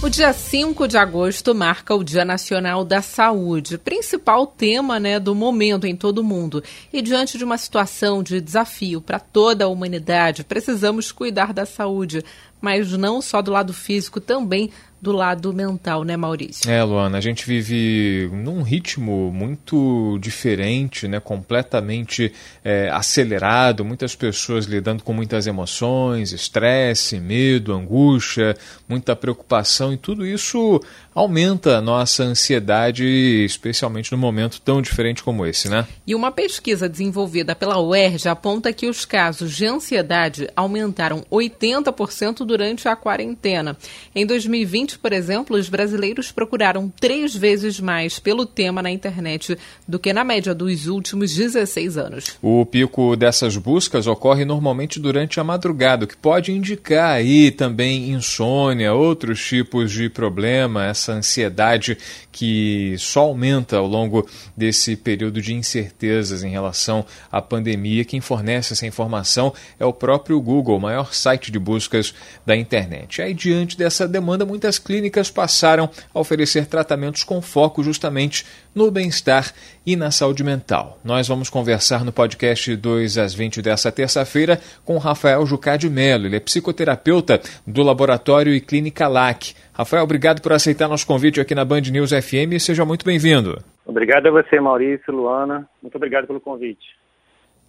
O dia 5 de agosto marca o Dia Nacional da Saúde, principal tema né, do momento em todo o mundo. E diante de uma situação de desafio para toda a humanidade, precisamos cuidar da saúde, mas não só do lado físico, também do lado mental, né, Maurício? É, Luana, a gente vive num ritmo muito diferente, né, completamente é, acelerado, muitas pessoas lidando com muitas emoções, estresse, medo, angústia, muita preocupação e tudo isso aumenta a nossa ansiedade, especialmente num momento tão diferente como esse, né? E uma pesquisa desenvolvida pela UERJ aponta que os casos de ansiedade aumentaram 80% durante a quarentena. Em 2020, por exemplo, os brasileiros procuraram três vezes mais pelo tema na internet do que na média dos últimos 16 anos. O pico dessas buscas ocorre normalmente durante a madrugada, o que pode indicar aí também insônia, outros tipos de problema, essa ansiedade que só aumenta ao longo desse período de incertezas em relação à pandemia. Quem fornece essa informação é o próprio Google, o maior site de buscas da internet. Aí, diante dessa demanda, muitas clínicas passaram a oferecer tratamentos com foco justamente no bem-estar e na saúde mental. Nós vamos conversar no podcast 2 às 20 dessa terça-feira com Rafael Jucá de Mello. Ele é psicoterapeuta do Laboratório e Clínica LAC. Rafael, obrigado por aceitar nosso convite aqui na Band News FM e seja muito bem-vindo. Obrigado a você, Maurício, Luana. Muito obrigado pelo convite.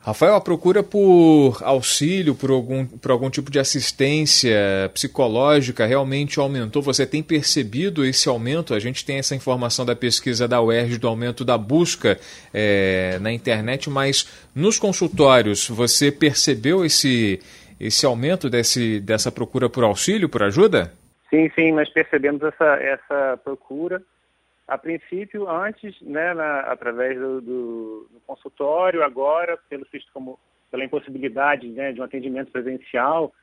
Rafael, a procura por auxílio, por algum, por algum tipo de assistência psicológica realmente aumentou? Você tem percebido esse aumento? A gente tem essa informação da pesquisa da UERJ do aumento da busca é, na internet, mas nos consultórios você percebeu esse, esse aumento desse, dessa procura por auxílio, por ajuda? Sim, sim, nós percebemos essa, essa procura. A princípio, antes, né, na, através do, do, do, consultório, agora, pelo visto como pela impossibilidade né, de um atendimento presencial,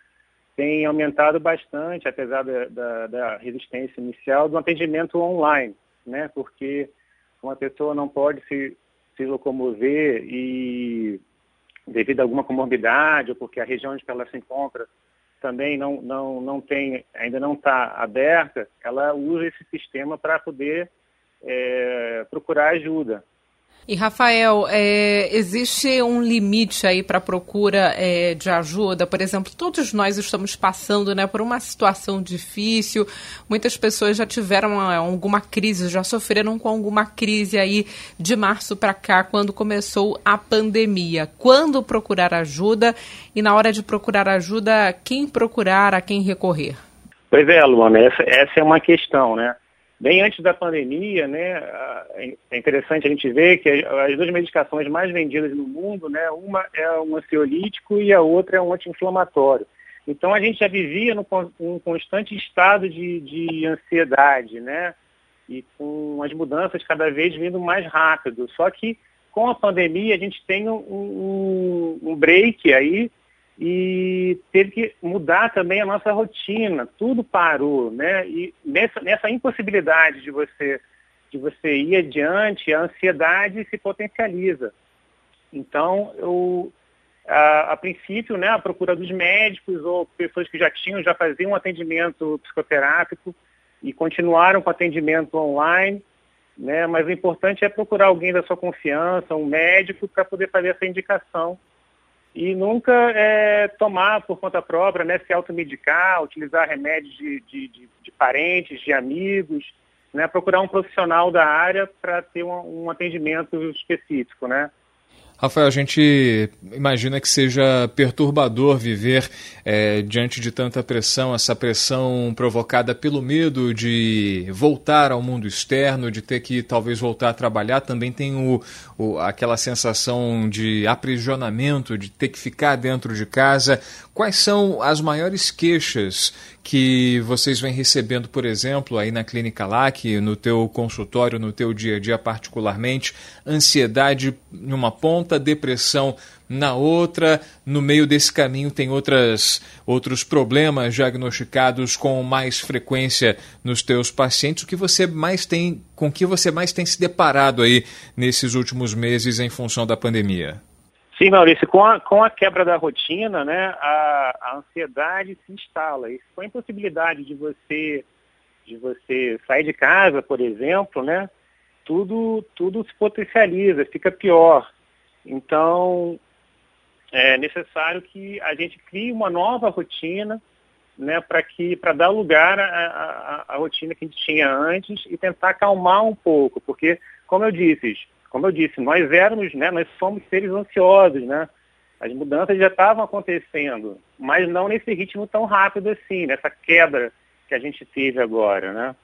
tem aumentado bastante, apesar da, da, da resistência inicial, do atendimento online, né, porque uma pessoa não pode se, se locomover e devido a alguma comorbidade ou porque a região onde ela se encontra também não, não, não tem, ainda não está aberta, ela usa esse sistema para poder é, procurar ajuda. E Rafael, é, existe um limite aí para a procura é, de ajuda? Por exemplo, todos nós estamos passando né, por uma situação difícil. Muitas pessoas já tiveram é, alguma crise, já sofreram com alguma crise aí de março para cá, quando começou a pandemia. Quando procurar ajuda e na hora de procurar ajuda, quem procurar, a quem recorrer? Pois é, Luana, essa, essa é uma questão, né? Bem antes da pandemia, né, é interessante a gente ver que as duas medicações mais vendidas no mundo, né, uma é um ansiolítico e a outra é um anti-inflamatório. Então a gente já vivia num, um constante estado de, de ansiedade, né, e com as mudanças cada vez vindo mais rápido. Só que com a pandemia a gente tem um, um, um break aí e teve que mudar também a nossa rotina, tudo parou, né? E nessa, nessa impossibilidade de você de você ir adiante, a ansiedade se potencializa. Então, eu, a, a, princípio, né, a procura dos médicos ou pessoas que já tinham, já faziam um atendimento psicoterápico e continuaram com atendimento online, né, mas o importante é procurar alguém da sua confiança, um médico, para poder fazer essa indicação e nunca é, tomar por conta própria, né, se automedicar, utilizar remédios de, de, de, de parentes, de amigos, né, procurar um profissional da área para ter um, um, atendimento específico, né. Rafael, a gente imagina que seja perturbador viver é, diante de tanta pressão, essa pressão provocada pelo medo de voltar ao mundo externo, de ter que talvez voltar a trabalhar. Também tem o, o, aquela sensação de aprisionamento, de ter que ficar dentro de casa. Quais são as maiores queixas que vocês vêm recebendo, por exemplo, aí na Clínica LAC, no teu consultório, no teu dia a dia particularmente, ansiedade numa ponta, depressão na outra, no meio desse caminho tem outras, outros problemas diagnosticados com mais frequência nos teus pacientes, o que você mais tem, com que você mais tem se deparado aí nesses últimos meses em função da pandemia? Sim, Maurício, com a, com a quebra da rotina, né, a, a ansiedade se instala. Isso com a impossibilidade de você, de você sair de casa, por exemplo, né, tudo, tudo se potencializa, fica pior. Então, é necessário que a gente crie uma nova rotina, né, para que para dar lugar à rotina que a gente tinha antes e tentar acalmar um pouco, porque, como eu disse, como eu disse, nós éramos, né, nós somos seres ansiosos, né? As mudanças já estavam acontecendo, mas não nesse ritmo tão rápido assim, nessa quebra que a gente teve agora, né?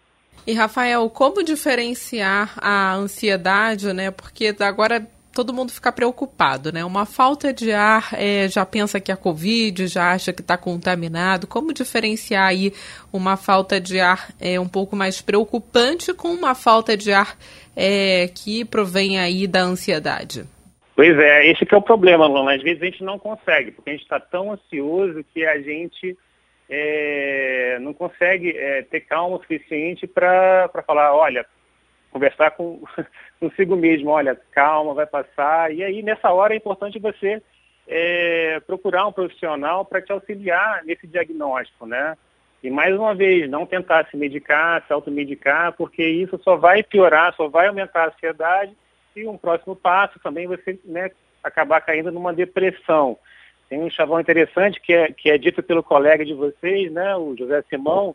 E Rafael, como diferenciar a ansiedade, né? Porque agora todo mundo fica preocupado, né? Uma falta de ar é, já pensa que é Covid, já acha que está contaminado. Como diferenciar aí uma falta de ar é, um pouco mais preocupante com uma falta de ar é, que provém aí da ansiedade? Pois é, esse que é o problema, Luna. Às vezes a gente não consegue, porque a gente está tão ansioso que a gente é, não consegue é, ter calma o suficiente para falar, olha, conversar com consigo mesmo, olha, calma, vai passar. E aí, nessa hora, é importante você é, procurar um profissional para te auxiliar nesse diagnóstico, né? E mais uma vez, não tentar se medicar, se automedicar, porque isso só vai piorar, só vai aumentar a ansiedade e um próximo passo também você né, acabar caindo numa depressão. Tem um chavão interessante que é, que é dito pelo colega de vocês, né, o José Simão,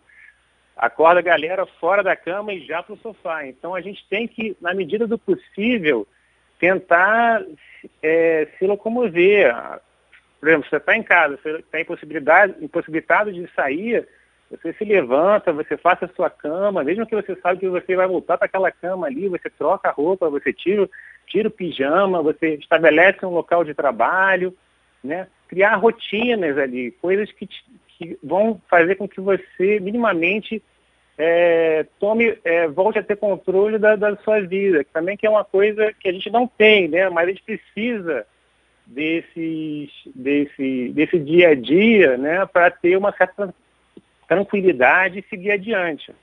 acorda a galera fora da cama e já para o sofá. Então a gente tem que, na medida do possível, tentar é, se locomover. Por exemplo, você está em casa, você está impossibilitado de sair, você se levanta, você faça a sua cama, mesmo que você sabe que você vai voltar para aquela cama ali, você troca a roupa, você tira, tira o pijama, você estabelece um local de trabalho, né? Criar rotinas ali, coisas que, que vão fazer com que você minimamente é, tome, é, volte a ter controle da, da sua vida, que também que é uma coisa que a gente não tem, né? Mas a gente precisa desses, desse, desse dia a dia, né? Para ter uma certa tranquilidade e seguir adiante.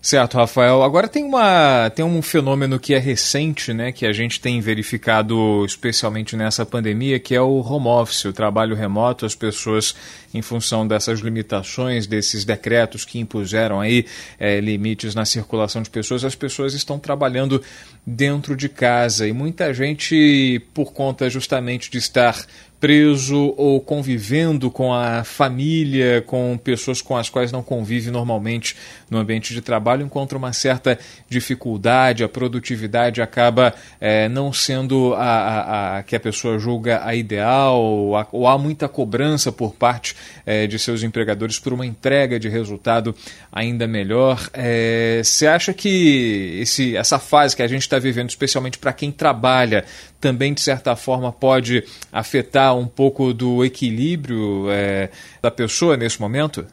Certo, Rafael. Agora tem, uma, tem um fenômeno que é recente, né, que a gente tem verificado especialmente nessa pandemia, que é o home office, o trabalho remoto. As pessoas, em função dessas limitações, desses decretos que impuseram aí é, limites na circulação de pessoas, as pessoas estão trabalhando dentro de casa e muita gente, por conta justamente de estar preso ou convivendo com a família, com pessoas com as quais não convive normalmente no ambiente de trabalho, encontra uma certa dificuldade, a produtividade acaba é, não sendo a, a, a, que a pessoa julga a ideal, ou, a, ou há muita cobrança por parte é, de seus empregadores por uma entrega de resultado ainda melhor. É, você acha que esse, essa fase que a gente está vivendo, especialmente para quem trabalha, também de certa forma pode afetar um pouco do equilíbrio é, da pessoa nesse momento?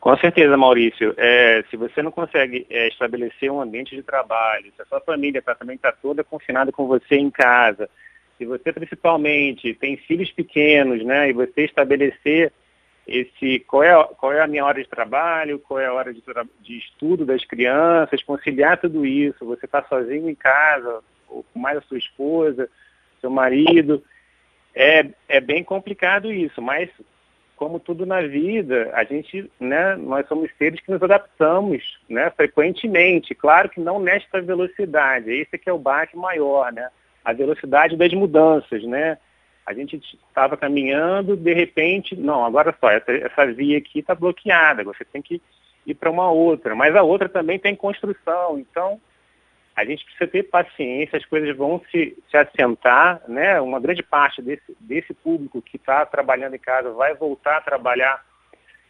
Com certeza, Maurício. É, se você não consegue é, estabelecer um ambiente de trabalho, se a sua família tá, também está toda confinada com você em casa, se você principalmente tem filhos pequenos, né, e você estabelecer esse qual é, qual é a minha hora de trabalho, qual é a hora de, de estudo das crianças, conciliar tudo isso, você está sozinho em casa, ou com mais a sua esposa, seu marido, é, é bem complicado isso, mas como tudo na vida, a gente, né, nós somos seres que nos adaptamos, né, frequentemente. Claro que não nesta velocidade. Esse que é o baque maior, né? A velocidade das mudanças, né? A gente estava caminhando, de repente, não, agora só, essa, essa via aqui está bloqueada, você tem que ir para uma outra. Mas a outra também tem construção. Então, a gente precisa ter paciência, as coisas vão se, se assentar, né? Uma grande parte desse, desse público que está trabalhando em casa vai voltar a trabalhar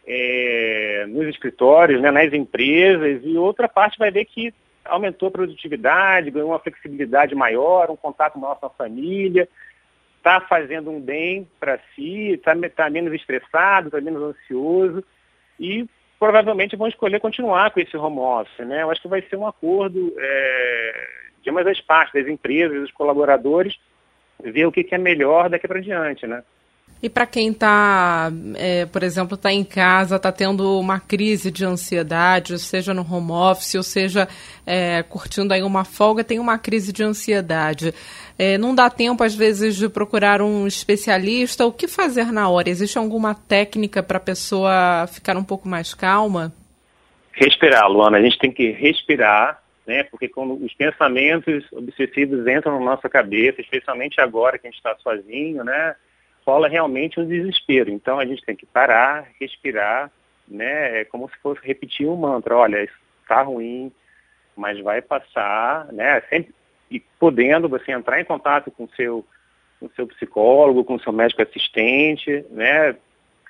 é, nos escritórios, né, nas empresas, e outra parte vai ver que aumentou a produtividade, ganhou uma flexibilidade maior, um contato maior com a família, está fazendo um bem para si, está tá menos estressado, está menos ansioso, e provavelmente vão escolher continuar com esse home office. Né? Eu acho que vai ser um acordo é, de ambas as partes, das empresas, dos colaboradores, ver o que, que é melhor daqui para diante. Né? E para quem está, é, por exemplo, está em casa, está tendo uma crise de ansiedade, seja no home office, ou seja, é, curtindo aí uma folga, tem uma crise de ansiedade. É, não dá tempo, às vezes, de procurar um especialista. O que fazer na hora? Existe alguma técnica para a pessoa ficar um pouco mais calma? Respirar, Luana. A gente tem que respirar, né? Porque quando os pensamentos obsessivos entram na nossa cabeça, especialmente agora que a gente está sozinho, né? Rola realmente um desespero. Então a gente tem que parar, respirar, né? É como se fosse repetir um mantra. Olha, está ruim, mas vai passar, né? Sempre e podendo você entrar em contato com seu com seu psicólogo, com seu médico assistente, né?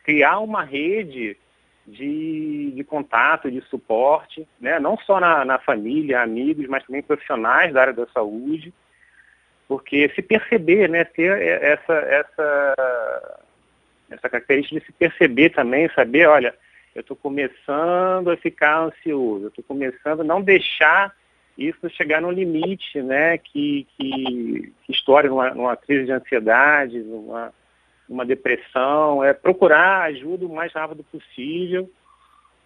Criar uma rede de, de contato, de suporte, né? Não só na, na família, amigos, mas também profissionais da área da saúde porque se perceber, né, ter essa, essa, essa característica de se perceber também, saber, olha, eu estou começando a ficar ansioso, eu estou começando a não deixar isso chegar no limite, né, que, que, que numa, numa crise de ansiedade, numa, numa depressão, é procurar ajuda o mais rápido possível,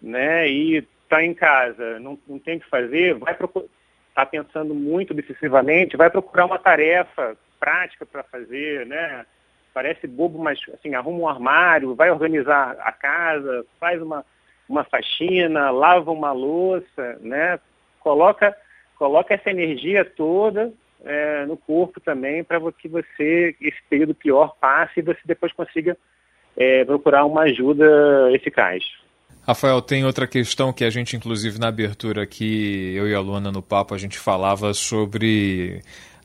né, e tá em casa, não, não tem o que fazer, vai procurar está pensando muito obsessivamente, vai procurar uma tarefa prática para fazer, né? Parece bobo, mas assim, arruma um armário, vai organizar a casa, faz uma, uma faxina, lava uma louça, né? Coloca, coloca essa energia toda é, no corpo também para que você, esse período pior, passe e você depois consiga é, procurar uma ajuda eficaz. Rafael, tem outra questão que a gente, inclusive, na abertura aqui, eu e a Luana no papo, a gente falava sobre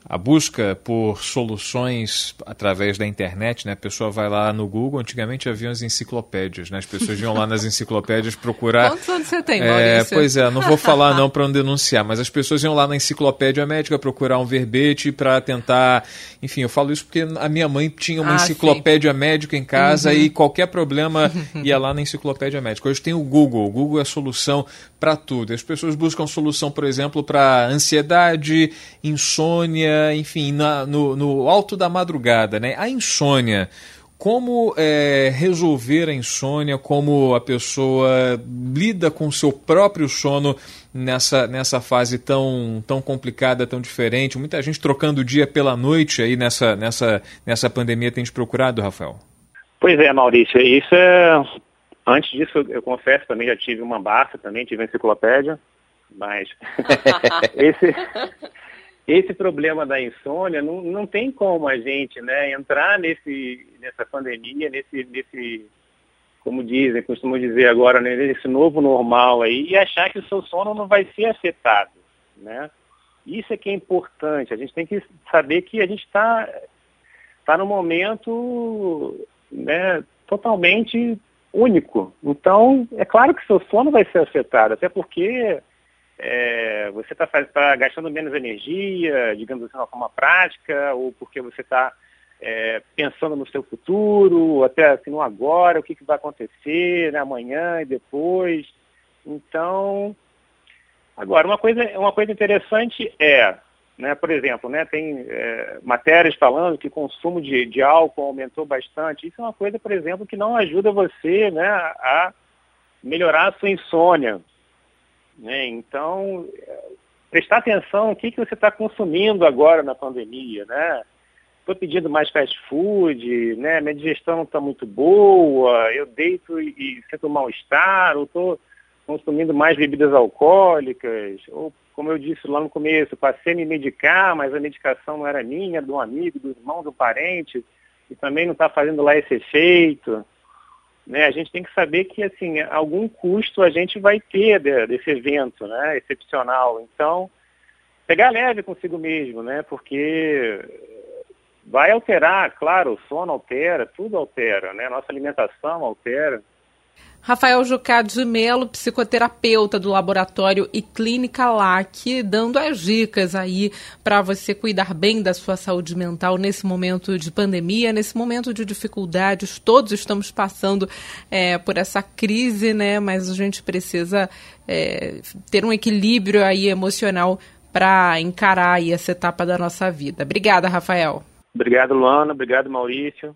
a busca por soluções através da internet, né? A pessoa vai lá no Google, antigamente havia as enciclopédias, né? As pessoas iam lá nas enciclopédias procurar... Quantos anos você tem, é, Pois é, não vou falar não para não denunciar, mas as pessoas iam lá na enciclopédia médica procurar um verbete para tentar... Enfim, eu falo isso porque a minha mãe tinha uma ah, enciclopédia sim. médica em casa uhum. e qualquer problema ia lá na enciclopédia médica. Hoje tem o Google, o Google é a solução para tudo. As pessoas buscam solução, por exemplo, para ansiedade, insônia, enfim, na, no, no, alto da madrugada, né? A insônia. Como é, resolver a insônia, como a pessoa lida com o seu próprio sono nessa, nessa fase tão, tão complicada, tão diferente. Muita gente trocando o dia pela noite aí nessa, nessa, nessa pandemia tem te procurado, Rafael? Pois é, Maurício, isso é Antes disso, eu confesso, também já tive uma Barça, também tive enciclopédia, mas esse, esse problema da insônia não, não tem como a gente né, entrar nesse, nessa pandemia, nesse, nesse, como dizem, costumo dizer agora, né, nesse novo normal aí, e achar que o seu sono não vai ser afetado. Né? Isso é que é importante. A gente tem que saber que a gente está tá no momento né, totalmente único. Então, é claro que seu sono vai ser afetado, até porque é, você está tá gastando menos energia, digamos assim, de uma forma prática, ou porque você está é, pensando no seu futuro, até assim, no agora, o que, que vai acontecer né, amanhã e depois. Então, agora, uma coisa, uma coisa interessante é, né? Por exemplo, né, tem é, matérias falando que o consumo de, de, álcool aumentou bastante. Isso é uma coisa, por exemplo, que não ajuda você né, a melhorar a sua insônia. Né? Então, prestar atenção no que, que você está consumindo agora na pandemia. Né? Estou pedindo mais fast food, né? minha digestão está muito boa, eu deito e, e sinto mal-estar, ou estou consumindo mais bebidas alcoólicas, ou como eu disse lá no começo, passei a me medicar, mas a medicação não era minha, um amigo, do irmão, do parente, e também não está fazendo lá esse efeito. Né? A gente tem que saber que assim, algum custo a gente vai ter de, desse evento né? excepcional. Então, pegar leve consigo mesmo, né? Porque vai alterar, claro, o sono altera, tudo altera, né? Nossa alimentação altera. Rafael Jucá de Melo, psicoterapeuta do laboratório e clínica LAC, dando as dicas aí para você cuidar bem da sua saúde mental nesse momento de pandemia, nesse momento de dificuldades. Todos estamos passando é, por essa crise, né? Mas a gente precisa é, ter um equilíbrio aí emocional para encarar aí essa etapa da nossa vida. Obrigada, Rafael. Obrigado, Luana. Obrigado, Maurício.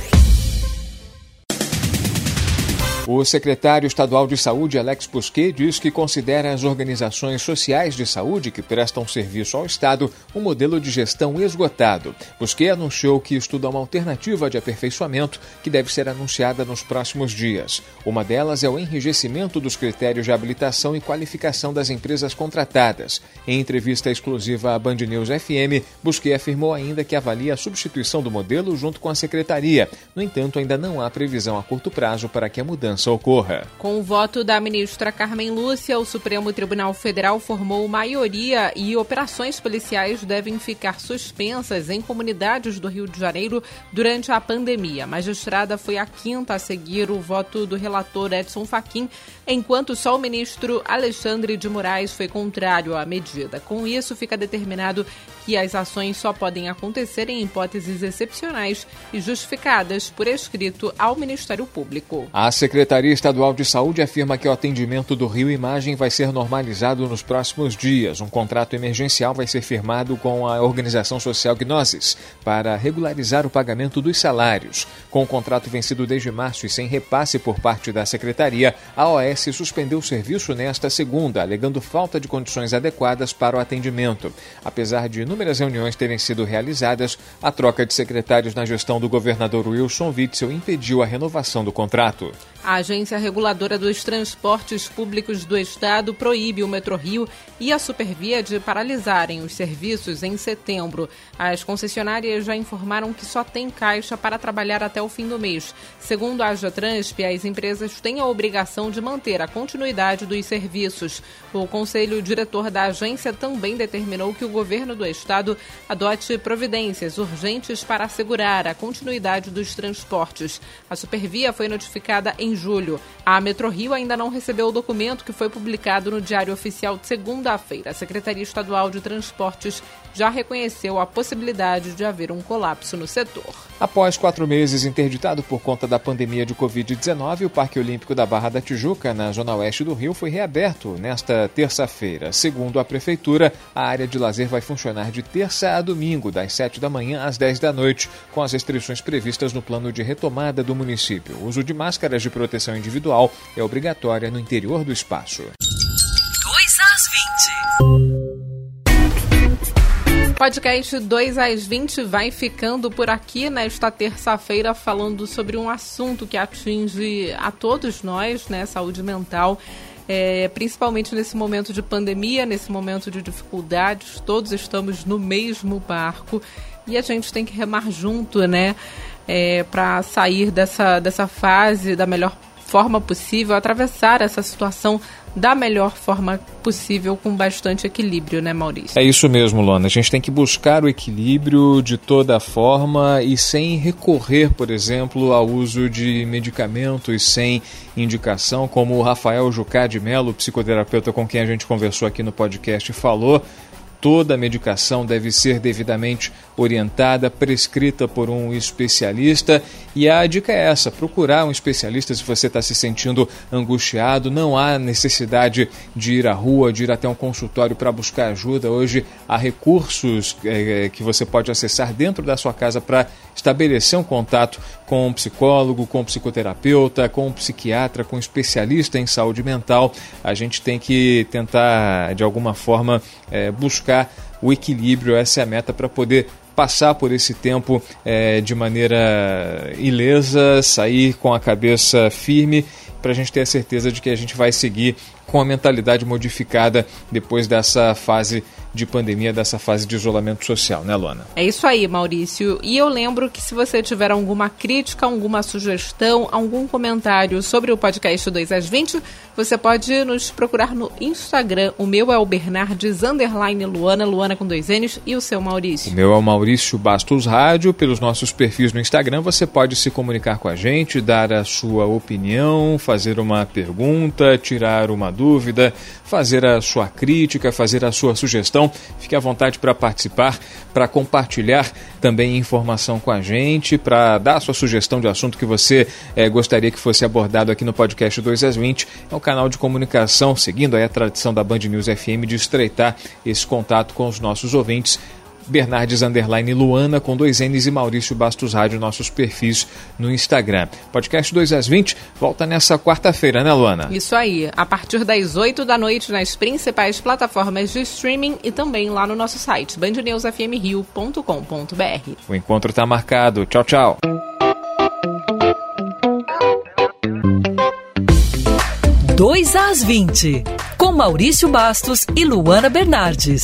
O secretário estadual de Saúde, Alex Busquet, diz que considera as organizações sociais de saúde que prestam serviço ao Estado um modelo de gestão esgotado. Busquet anunciou que estuda uma alternativa de aperfeiçoamento que deve ser anunciada nos próximos dias. Uma delas é o enrijecimento dos critérios de habilitação e qualificação das empresas contratadas. Em entrevista exclusiva à Band News FM, Busquet afirmou ainda que avalia a substituição do modelo junto com a secretaria. No entanto, ainda não há previsão a curto prazo para que a mudança mudança ocorra. Com o voto da ministra Carmen Lúcia, o Supremo Tribunal Federal formou maioria e operações policiais devem ficar suspensas em comunidades do Rio de Janeiro durante a pandemia. A magistrada foi a quinta a seguir o voto do relator Edson Fachin, enquanto só o ministro Alexandre de Moraes foi contrário à medida. Com isso, fica determinado que as ações só podem acontecer em hipóteses excepcionais e justificadas por escrito ao Ministério Público. A Secretaria Estadual de Saúde afirma que o atendimento do Rio Imagem vai ser normalizado nos próximos dias. Um contrato emergencial vai ser firmado com a organização social Gnosis para regularizar o pagamento dos salários. Com o contrato vencido desde março e sem repasse por parte da Secretaria, a OS suspendeu o serviço nesta segunda, alegando falta de condições adequadas para o atendimento. Apesar de inúmeras reuniões terem sido realizadas, a troca de secretários na gestão do governador Wilson Witzel impediu a renovação do contrato. A Agência Reguladora dos Transportes Públicos do Estado proíbe o Metrorio e a Supervia de paralisarem os serviços em setembro. As concessionárias já informaram que só tem caixa para trabalhar até o fim do mês. Segundo a Ajatransp, as empresas têm a obrigação de manter a continuidade dos serviços. O Conselho Diretor da agência também determinou que o governo do Estado adote providências urgentes para assegurar a continuidade dos transportes. A Supervia foi notificada em julho. A Metrorio ainda não recebeu o documento que foi publicado no Diário Oficial de segunda-feira. A Secretaria Estadual de Transportes já reconheceu a possibilidade de haver um colapso no setor. Após quatro meses interditado por conta da pandemia de Covid-19, o Parque Olímpico da Barra da Tijuca, na zona oeste do Rio, foi reaberto nesta terça-feira. Segundo a Prefeitura, a área de lazer vai funcionar de terça a domingo, das 7 da manhã às 10 da noite, com as restrições previstas no plano de retomada do município. O uso de máscaras de proteção individual é obrigatória no interior do espaço. 2 às 20. Podcast 2 às 20 vai ficando por aqui nesta terça-feira falando sobre um assunto que atinge a todos nós, né? Saúde mental. É, principalmente nesse momento de pandemia, nesse momento de dificuldades, todos estamos no mesmo barco e a gente tem que remar junto, né? É, para sair dessa, dessa fase da melhor forma possível, atravessar essa situação da melhor forma possível, com bastante equilíbrio, né, Maurício? É isso mesmo, Lona. A gente tem que buscar o equilíbrio de toda forma e sem recorrer, por exemplo, ao uso de medicamentos sem indicação, como o Rafael Jucá de Mello, psicoterapeuta com quem a gente conversou aqui no podcast, falou toda medicação deve ser devidamente orientada, prescrita por um especialista. E a dica é essa: procurar um especialista se você está se sentindo angustiado. Não há necessidade de ir à rua, de ir até um consultório para buscar ajuda. Hoje há recursos é, que você pode acessar dentro da sua casa para estabelecer um contato com um psicólogo, com um psicoterapeuta, com um psiquiatra, com um especialista em saúde mental. A gente tem que tentar, de alguma forma, é, buscar o equilíbrio, essa é a meta para poder passar por esse tempo é, de maneira ilesa, sair com a cabeça firme para a gente ter a certeza de que a gente vai seguir com a mentalidade modificada depois dessa fase de pandemia, dessa fase de isolamento social, né, Luana? É isso aí, Maurício. E eu lembro que se você tiver alguma crítica, alguma sugestão, algum comentário sobre o podcast 2 às 20, você pode nos procurar no Instagram. O meu é o Bernardes underline Luana, Luana com dois N's, e o seu Maurício? O meu é o Maurício Bastos Rádio. Pelos nossos perfis no Instagram, você pode se comunicar com a gente, dar a sua opinião, fazer uma pergunta, tirar uma dúvida, fazer a sua crítica, fazer a sua sugestão. Fique à vontade para participar, para compartilhar também informação com a gente, para dar a sua sugestão de assunto que você é, gostaria que fosse abordado aqui no podcast 2 às 20. É um canal de comunicação, seguindo a tradição da Band News FM de estreitar esse contato com os nossos ouvintes. Bernardes Underline Luana com dois N's e Maurício Bastos Rádio, nossos perfis no Instagram. Podcast 2 às 20 volta nessa quarta-feira, né, Luana? Isso aí, a partir das 8 da noite nas principais plataformas de streaming e também lá no nosso site, bandnewsfmrio.com.br. O encontro está marcado. Tchau, tchau. Dois às 20, com Maurício Bastos e Luana Bernardes.